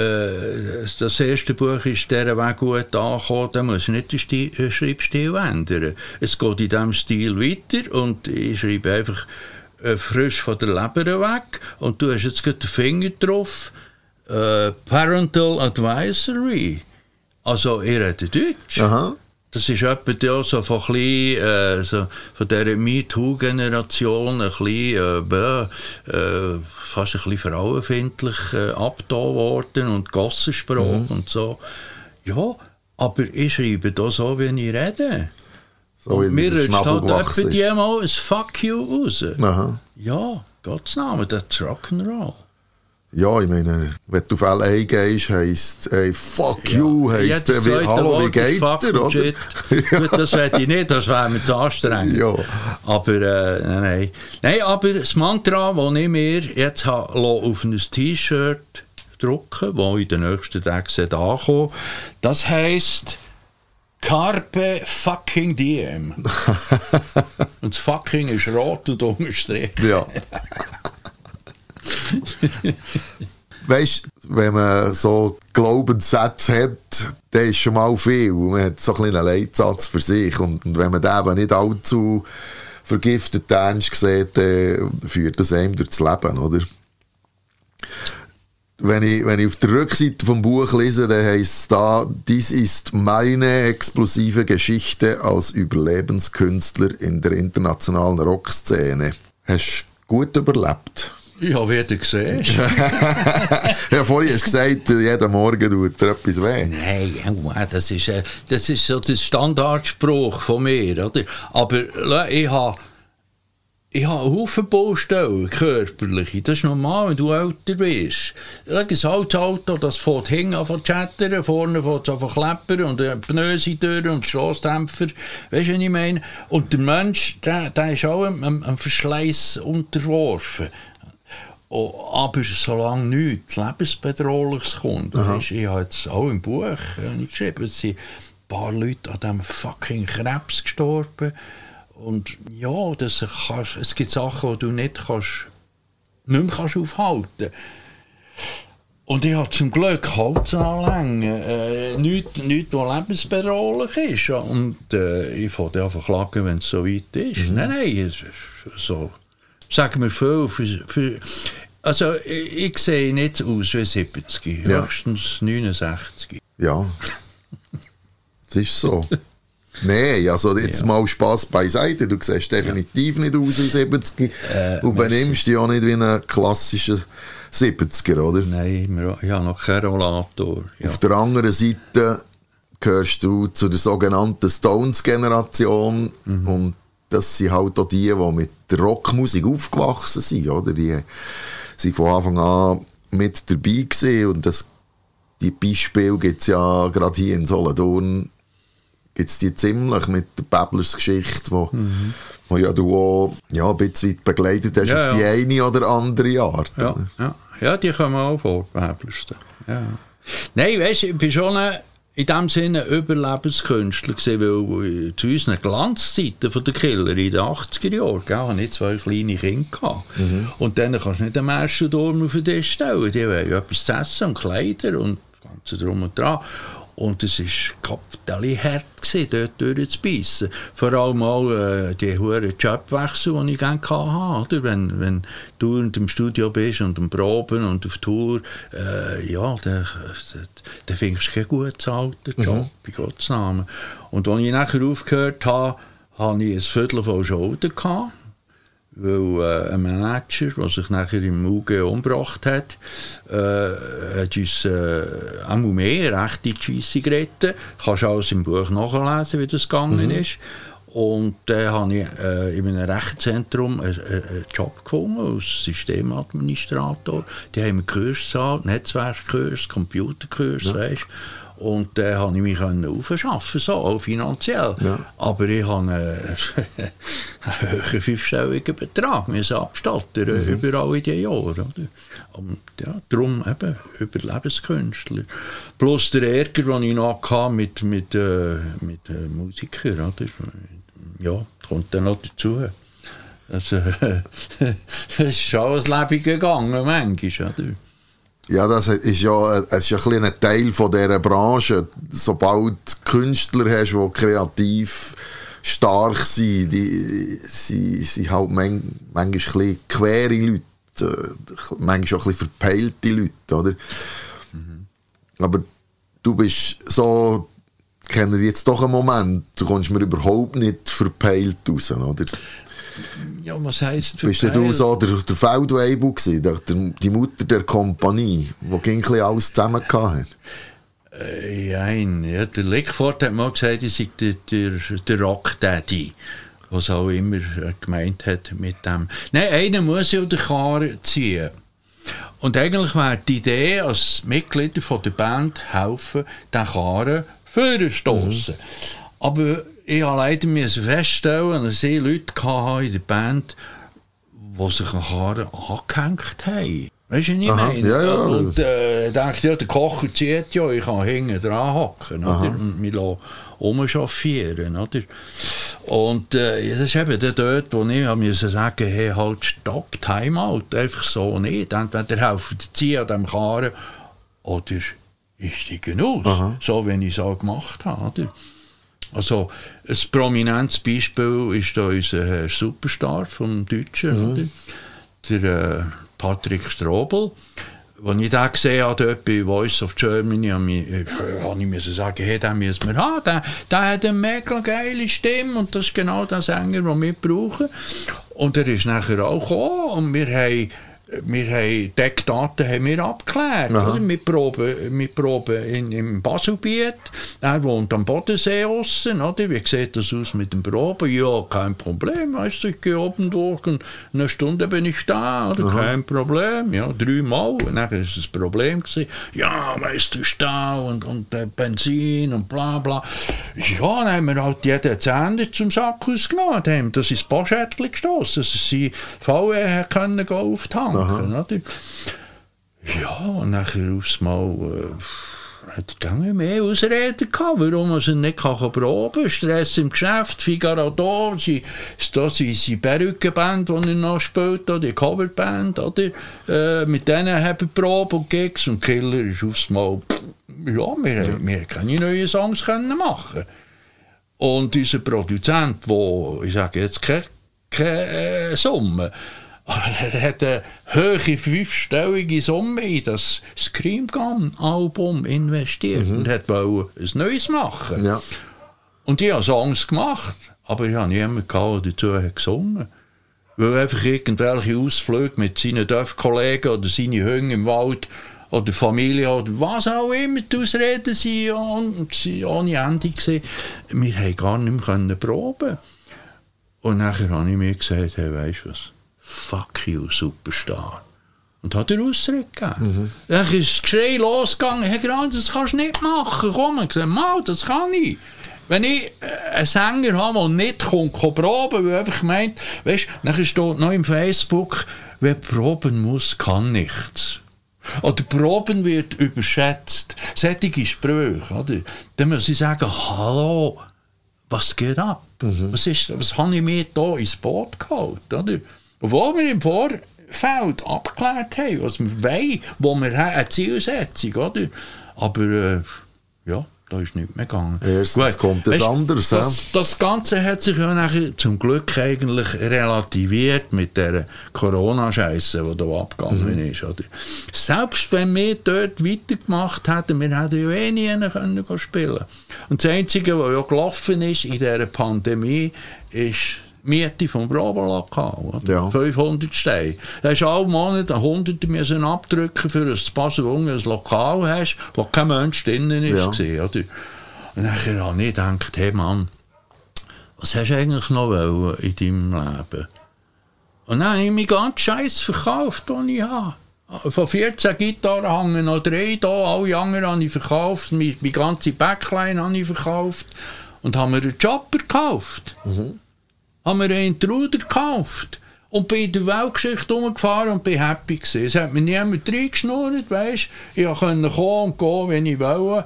das erste Buch ist dieser Weg gut angekommen, da muss ich nicht den Stil, äh, Schreibstil ändern. Es geht in diesem Stil weiter und ich schreibe einfach äh, frisch von der Leber weg und du hast jetzt gerade den Finger drauf. Äh, Parental Advisory. Also, ihr redet Deutsch. Aha. Das ist etwa ja so von, äh, so von dieser MeToo-Generation ein bisschen, äh, äh, fast ein bisschen frauenfindlich äh, abgetan worden und Gassensprache und so. Ja, aber ich schreibe da so, wie ich rede. So und mir rutscht halt etwa die mal ein Fuck you raus. Aha. Ja, Gottes Name, das ist Rock'n'Roll. Ja, ich meine, wenn du auf LA gehst, heisst hey, fuck you, heisst äh, wie, hallo, wie geht's fuck dir, oder? Shit. [laughs] Gut, das werde ich nicht, das wäre mir zu anstrengend. Ja. Aber, äh, nein, nein. Aber das Mantra, das ich mir jetzt habe, auf ein T-Shirt drucken, das in den nächsten Tagen ankommen das heisst Carpe fucking diem. [laughs] und das fucking ist rot und unterstrichen. Ja. [laughs] [laughs] weißt wenn man so Glaubenssätze hat, dann ist schon mal viel. Man hat so einen Leitsatz für sich. Und, und wenn man den eben nicht allzu vergiftet ernst sieht, dann führt das einem durchs Leben, oder? Wenn ich, wenn ich auf der Rückseite vom Buch lese, dann heisst es da, dies ist meine explosive Geschichte als Überlebenskünstler in der internationalen Rockszene. Hast du gut überlebt? Ja, wie du siehst. [laughs] ja, vorhin hast du gesagt, jeden Morgen tut dir etwas weh. Nein, ja, das ist, äh, das ist so der Standardspruch von mir, oder? Aber ich habe ich habe einen Haufen Baustellen, körperliche. Das ist normal, wenn du älter bist. Ein altes Auto, das fährt hinten an zu chattern, vorne fährt es an zu klappern und die Pneuse durch und Stossdämpfer. Weißt du, was ich meine? Und der Mensch, der, der ist auch einem, einem Verschleiß unterworfen. Oh, aber solange nichts Lebensbedrohliches kommt, ich habe jetzt auch im Buch äh, geschrieben, es sind ein paar Leute an diesem fucking Krebs gestorben. Und ja, das kannst, es gibt Sachen, die du nicht, kannst, nicht mehr kannst aufhalten Und ich habe zum Glück Holzanlängen, äh, nichts, nichts, was lebensbedrohlich ist. Ja, Und äh, ich fange einfach klagen, wenn es so weit ist. Nein, nein, es ist so, sagen wir viel. Für, für, also ich, sehe nicht aus wie 70, Ja. höchstens 69. Ja. Das ist so. Nein, also jetzt mal Spass beiseite. Du siehst definitiv nicht aus wie 70 und benimmst dich auch nicht wie ein klassischer 70er, oder? Nein, ich habe noch keinen Rollator. Ja. Auf der anderen Seite gehörst du zu der sogenannten Stones-Generation und das sind halt auch die, die mit Rockmusik aufgewachsen sind, oder? Die sind von Anfang an mit dabei gewesen und das, die Beispiele gibt es ja gerade hier in Solothurn gibt es die ziemlich mit der Babblers Geschichte, wo, wo ja du auch ja, ein bisschen weit begleitet hast Ja, auf die ja. eine oder andere Art. Ja, ja. ja, die kommen auch vor, Häbelsten. Ja. Nein, weißt du, ich bin schon ein, in dem Sinne Überlebenskünstler gewesen, weil zu unseren Glanzzeiten von der Killer in den 80er Jahren, gell, hatte ich zwei kleine Kinder gehabt. Und dann kannst du nicht den ersten Dorm auf den Tisch stellen, die wollen ja etwas zu essen und Kleider und das Ganze drum und dran. Und es war kapital hart, gewesen, dort durchzubeissen. Vor allem auch äh, die hohen Jobwechsel, die ich gerne hatte. Oder? Wenn, wenn du dem Studio bist und am Proben und auf Tour, äh, ja, dann, dann findest du keinen gut bezahlten Job, bei Gottes Namen. Und als ich nachher aufgehört habe, hatte ich ein Viertel voll Schulden. Gehabt weil äh, ein Manager, der sich nachher im UG umgebracht hat, äh, hat uns äh, einmal mehr rechte Scheisse gerettet. Kannst du alles im Buch nachlesen, wie das gegangen ist. Und dann habe ich äh, in einem Rechenzentrum einen, einen einen Job gefunden als Systemadministrator. Die haben Kurs gezahlt, Netzwerkkurs, Computerkurs, weißt und dann konnte ich mich aufschaffen, so, auch finanziell. Aber ich habe einen, [laughs] einen höheren fünfstelligen Betrag müssen abstatten, äh, überall in den Jahren. Oder? Und ja, darum eben Überlebenskünstler. Plus der Ärger, den ich noch hatte mit, mit, äh, mit äh, Musikern. Oder? Ja, kommt dann noch dazu. Also, [laughs] es ist schon ein Leben gegangen, manchmal. Oder? Ja, das ist ja, es ist ja ein, ein Teil von dieser Branche. Sobald du Künstler hast, die kreativ stark sind, die sie sind halt man, manchmal ein quere Leute, manchmal auch ein bisschen verpeilte Leute, oder? Aber du bist so, ich kenne dich jetzt doch einen Moment, du kommst mir überhaupt nicht verpeilt raus, oder? Ja, was heisst Bist denn du so der, der Feldwebel gewesen, der, der, die Mutter der Kompanie, die ging alles zusammen hatte? Äh, Nein, ja, der Lickford hat mal gesagt, ich sei der, der, der Rock-Daddy. Was auch immer gemeint hat mit dem. Nein, einer muss ja den Karren ziehen. Und eigentlich wäre die Idee, als Mitglieder von der Band helfen, den Karren vorzustossen. Aber ich habe leider müssen feststellen, dass ich Leute in der Band, die sich an Karren angehängt haben. Weißt du, was ich Aha, meine? ja, ja. Und äh, ich dachte, ja, der Kocher zieht ja, ich kann hinten dran hocken und mich umschaffieren. Oder? Und äh, das ist eben der dort, wo ich musste sagen hey, halt stopp, Timeout, einfach so nicht. Entweder helfen die ziehen an diesem Karren oder ich steige aus, so wie ich es auch gemacht habe. Oder? Also, ein prominentes Beispiel ist da unser Superstar vom Deutschen, oder? der äh, Patrick Strobel. Als ich den gesehen habe, bei Voice of Germany, habe ich, äh, müssen sagen, hey, den müssen wir haben. Der, der hat eine mega geile Stimme und das ist genau der Sänger, den wir brauchen. Und er ist nachher auch gekommen und wir haben wir haben die Eckdaten haben wir abgeklärt. Aha. Oder? Wir proben, wir proben in, im Baselbiet. Er wohnt am Bodensee aussen. Oder? Wie sieht das aus mit dem Proben? Ja, kein Problem. Weißt du, ich gehe oben durch und eine Stunde bin ich da. Oder? Kein Problem. Ja, dreimal. Dann war es ein Problem. Gewesen. Ja, weißt du, Stau und, und äh, Benzin und bla bla. Ja, dann haben wir halt jeden Zehner zum Sack ausgenommen. Dann haben das ins Poschettchen gestossen, dass sie VW hat können gehen oder? Ja, und nachher aufs Mal äh, hat er mehr Ausreden gehabt, warum er nicht kann proben kann. Stress im Geschäft, Figaro da, sie, da sind seine Perückenband, die er noch spielt, die Coverband, oder? Äh, mit denen haben wir Probe und Gigs und Killer ist aufs Mal, ja, wir, wir keine neuen Songs können machen und unser Produzent, wo ich sage jetzt keine, keine äh, Summe, aber er hat eine hohe fünfstellige Summe in das Scream Gun Album investiert und hat wollte ein neues machen. Ja. Und ich habe Songs gemacht, aber ich habe niemanden gehabt, der dazu hat gesungen. Weil einfach irgendwelche Ausflüge mit seinen Dörfkollegen oder seinen Hunden im Wald oder Familie oder was auch immer die Ausreden sind und sie ohne Ende gesehen. Wir haben gar nicht mehr proben. Und nachher habe ich mir gesagt, hey, weißt du was? Fuck you, Superstar. Und hat er Austritt gegeben. Dann ist das Geschrei losgegangen. Hey, Grant, das kannst du nicht machen. Komm, ich gesagt, mal, das kann ich. Wenn ich äh, einen Sänger habe, der nicht kommt, kann proben, weil einfach meint, weißt du, dann steht noch im Facebook, wer proben muss, kann nichts. Oder Proben wird überschätzt. Sättige Sprüche, oder? Dann muss ich sagen, hallo, was geht ab? Was, ist, was habe ich mir da ins Boot geholt? Oder? Obwohl wir im Vorfeld abgeklärt haben, was wir wollen, wo wir haben, eine Zielsetzung, oder? Aber äh, ja, da ist nichts mehr gegangen. Erstens kommt es anders, Das, das Ganze hat sich ja nachher zum Glück eigentlich relativiert mit der Corona-Scheiße, die da abgegangen ist. Oder? Selbst wenn wir dort weitergemacht hätten, wir hätten ja eh nie können spielen Und das Einzige, was ja gelaufen ist in dieser Pandemie, ist Miete vom Bravo-Lokal. oder? Ja. 500 Steine. Da hast du alle Monate ein Hunderte müssen abdrücken, für du Basel ein Lokal hast, wo kein Mensch drinnen ist. Ja. gewesen, Oder? Und dann habe ich gedacht, hey Mann, was hast du eigentlich noch wollen in deinem Leben? Und dann habe ich meinen ganzen Scheiß verkauft, den ich habe. Von 14 Gitarren hängen noch drei da, alle anderen habe ich verkauft, meine, meine ganze Backline habe ich verkauft und habe mir einen Chopper gekauft. Habe mir einen Intruder gekauft. Und bin in der Weltgeschichte rumgefahren und bin happy gewesen. Es hat mir niemand reingeschnurrt, weisst Ich konnte kommen und gehen, wenn ich wollte.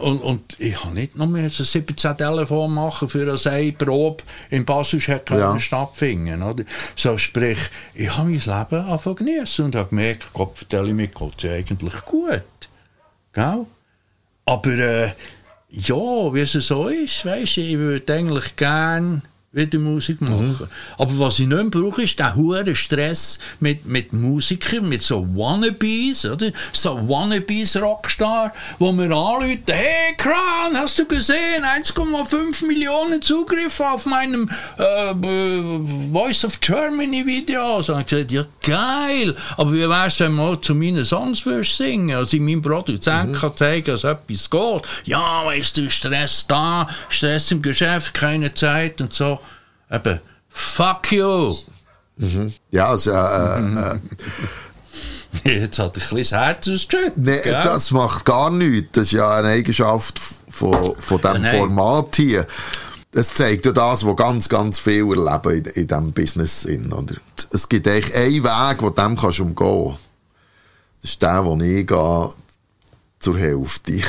Und, und ich habe nicht noch mehr so 17 Telefon machen, für das eine Probe in Basel Ja. stattfinden oder? So sprich, ich habe mein Leben angefangen geniessen und habe gemerkt, Gott, vertelle mir, geht es eigentlich gut. Gell? Aber äh, ja, wie es so ist, du, ich würde eigentlich gerne wieder Musik machen. Aber was ich nicht brauche, ist der hohe Stress mit, mit Musikern, mit so Wannabes, oder? So Wannabes Rockstar, wo mir anrufen, hey Kran, hast du gesehen, 1,5 Millionen Zugriffe auf meinem äh, Voice of Germany Video. So ich gesagt, ja geil, aber wie wär's, wenn du mal zu meinen Songs würdest singen? Also meinem Produzent kann zeigen, dass etwas geht. Ja, weißt du, Stress da, Stress im Geschäft, keine Zeit und so. Eben, fuck you. Ja, also, äh, äh, [laughs] Jetzt hat ich ein bisschen das Herz ausgeschüttet. nee, gell? das macht gar nichts. Das ist ja eine Eigenschaft von, von diesem Ja. Format hier. Es zeigt ja das, was ganz, ganz viel erleben in, in diesem Business sind. Oder? Es gibt eigentlich einen Weg, wo dem kannst umgehen kannst. Das ist der, wo ich gehe, zur Hälfte. [laughs]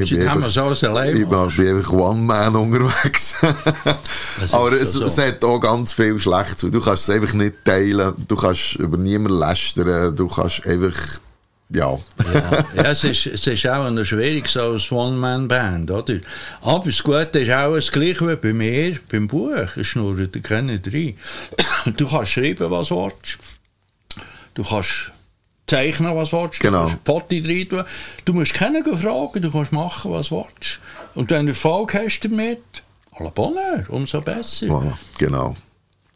Ich bin haben so allein Ich bin einfach One-Man unterwegs. [laughs] Aber es, so. es hat auch ganz viel Schlechtes. Du kannst es einfach nicht teilen. Du kannst über niemanden lästern. Du kannst einfach, ja. ja, [laughs] ja es, ist, es ist auch noch schwierig so als One-Man-Band, oder? Aber das Gute ist auch das Gleiche wie bei mir, beim Buch. Es schnurrt da keiner rein. [coughs] Du kannst schreiben, was du willst. Du kannst zeichnen, was du willst. Genau. Du kannst Fotos rein tun. Du musst keinen fragen, du kannst machen, was du willst. Und wenn du Erfolg hast damit, à la bonne heure, umso besser. Voilà, genau.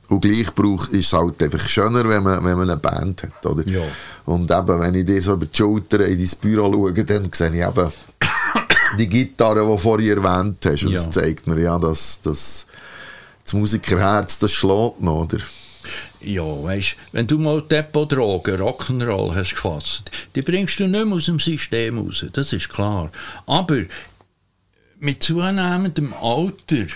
Und gleich brauch, ist es halt einfach schöner, wenn man, wenn man eine Band hat, oder? Ja. Und eben, wenn ich dir so über die Schulter in dein Büro schaue, dann sehe ich eben [coughs] die Gitarre, die du vorhin erwähnt hast. Und Ja. das zeigt mir ja, dass, dass das Musikerherz, das schlägt noch, oder? Ja, weißt wenn du mal Depot-Drogen, Rock'n'Roll hast gefasst, die bringst du nicht mehr aus dem System raus, das ist klar. Aber mit zunehmendem Alter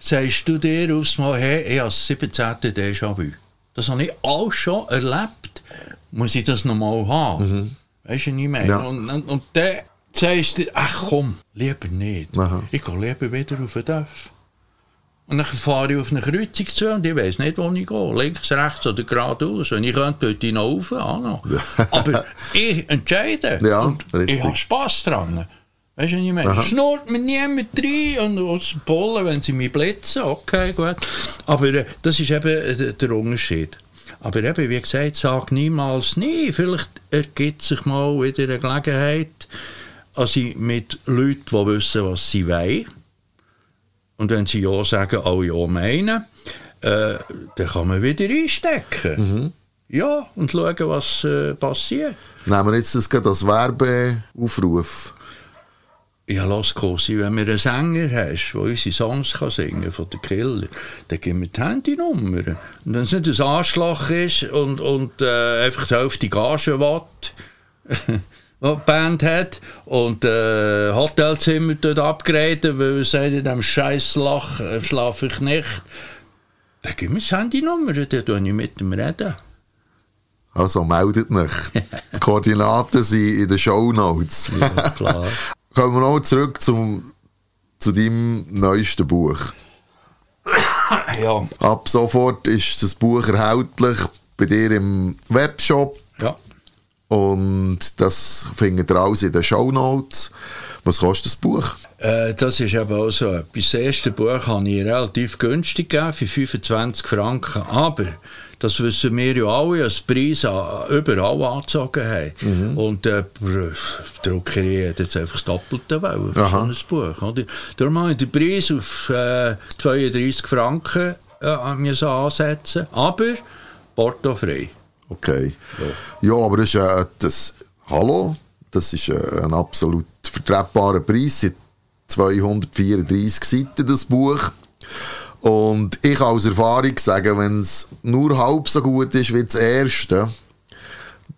sagst du dir aufs Mal, hey, ich habe das 17. Déjà-vu. Das habe ich alles schon erlebt. Muss ich das nochmal haben? Weißt du, was ich meine? Ja. Und, und, und dann sagst du dir, ach komm, lieber nicht. Aha. Ich gehe lieber wieder auf den Dörf. Und dann fahre ich auf eine Kreuzung zu und ich weiß nicht, wo ich gehe. Links, rechts oder geradeaus. Wenn ich könnte, rauf. auch noch. [laughs] Aber ich entscheide. Ja, und richtig. ich habe Spass dran. Weißt du, was ich meine? Schnurrt mir niemand rein und aus dem Pollen, wenn sie mich blitzen. Okay, gut. Aber äh, das ist eben äh, der Unterschied. Aber eben, wie gesagt, sag niemals nie. Vielleicht ergibt sich mal wieder eine Gelegenheit, also mit Leuten, die wissen, was sie wollen. Und wenn sie Ja sagen, auch Ja meinen, äh, dann kann man wieder einstecken. Ja, und schauen, was äh, passiert. Nehmen wir jetzt das gerade als Werbeaufruf. Ja, lass Kosi, wenn wir einen Sänger hast, der unsere Songs kann singen von den Killer, dann gib mir die Handynummer. Und wenn es nicht ein Anschlag ist und, und äh, einfach die Hälfte Gage will, [laughs] die Band hat, und äh, Hotelzimmer dort upgraden, weil wir sagen, in diesem scheiß Lach äh, schlafe ich nicht, dann gib mir die Handynummer, dann rede ich mit dem reden. Also meldet mich. [laughs] Die Koordinaten sind in den Shownotes. Ja, klar. [laughs] Kommen wir noch zurück zum, zu deinem neuesten Buch. ja. Ab sofort ist das Buch erhältlich bei dir im Webshop. Und das findet ihr alles in den Shownotes. Was kostet das Buch? Äh, das ist eben auch so etwas. Das erste Buch habe ich relativ günstig gegeben, für 25 Franken. Aber, das wissen wir ja alle, dass an- überall angezogen haben. Und äh, Druckerei hat jetzt einfach das Doppelte wollen für so ein Buch. Oder? Darum habe ich den Preis auf äh, 32 Franken äh, ansetzen Aber portofrei. Okay. Ja, aber das ist äh, das. Hallo? Das ist äh, ein absolut vertretbarer Preis. Seit 234 Seiten das Buch. Und ich kann aus Erfahrung sagen, wenn es nur halb so gut ist wie das erste,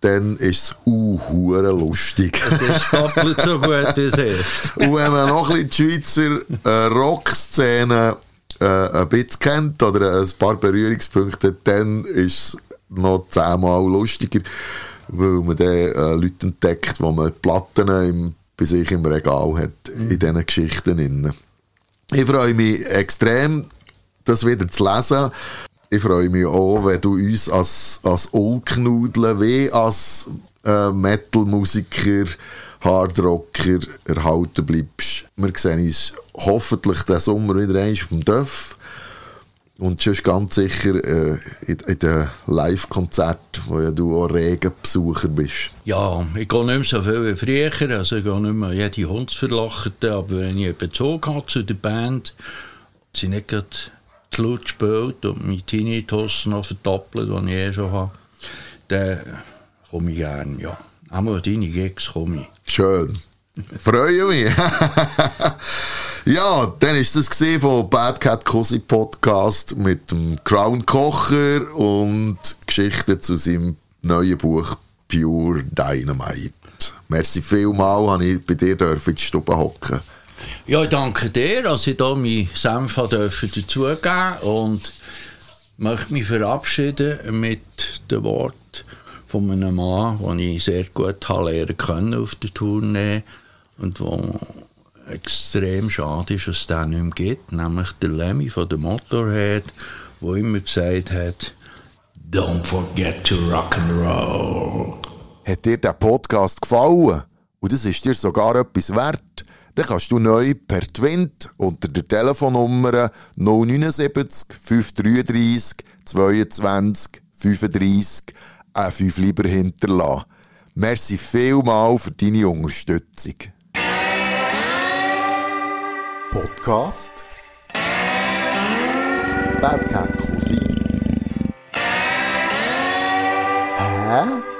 dann ist es uh, lustig. Das ist doppelt so gut wie das erste. Und wenn man noch ein bisschen die Schweizer äh, Rockszene äh, ein bisschen kennt oder ein paar Berührungspunkte, dann ist es noch zehnmal lustiger, weil man dann äh, Leute entdeckt, die man Platten im, bei sich im Regal hat, in diesen Geschichten. Drin. Ich freue mich extrem, das wieder zu lesen. Ich freue mich auch, wenn du uns als, als Ulknudeln wie als äh, Metal-Musiker, Hardrocker erhalten bleibst. Wir sehen uns hoffentlich diesen Sommer wieder einmal auf dem Dörf. Und sonst ganz sicher äh, in, in den Live-Konzerten, wo ja du auch regen Besucher bist. Ja, ich gehe nicht mehr so viel wie früher, also ich gehe nicht mehr jede Hundsverlachte, aber wenn ich Bezug habe zu der Band, sie nicht gerade zu laut gespielt und meine Tinnitus noch verdoppelt, die ich eh schon habe, dann komme ich gerne, ja. Einmal an deine Gigs komme ich. Schön. Freue mich. [laughs] ja, dann ist das gesehen von Bad Cat Cosi Podcast mit dem Crown Kocher und Geschichten zu seinem neuen Buch Pure Dynamite. Merci vielmal, habe ich bei dir in die Stube hocken. Ja, ich danke dir, dass ich hier meinen Senf dazugeben und möchte mich verabschieden mit den Worten von einem Mann, den ich sehr gut habe lernen können auf der Tournee und wo extrem schade ist, dass es den nicht mehr gibt, nämlich der Lemmy von der Motorhead, der immer gesagt hat, Don't forget to rock and roll. Hat dir der Podcast gefallen und es ist dir sogar etwas wert, dann kannst du neu per Twint unter der Telefonnummer 079 533 22 35 ein 5 lieber hinterlassen. Merci vielmal für deine Unterstützung. Podcast Bad Cat Cousin. Hä?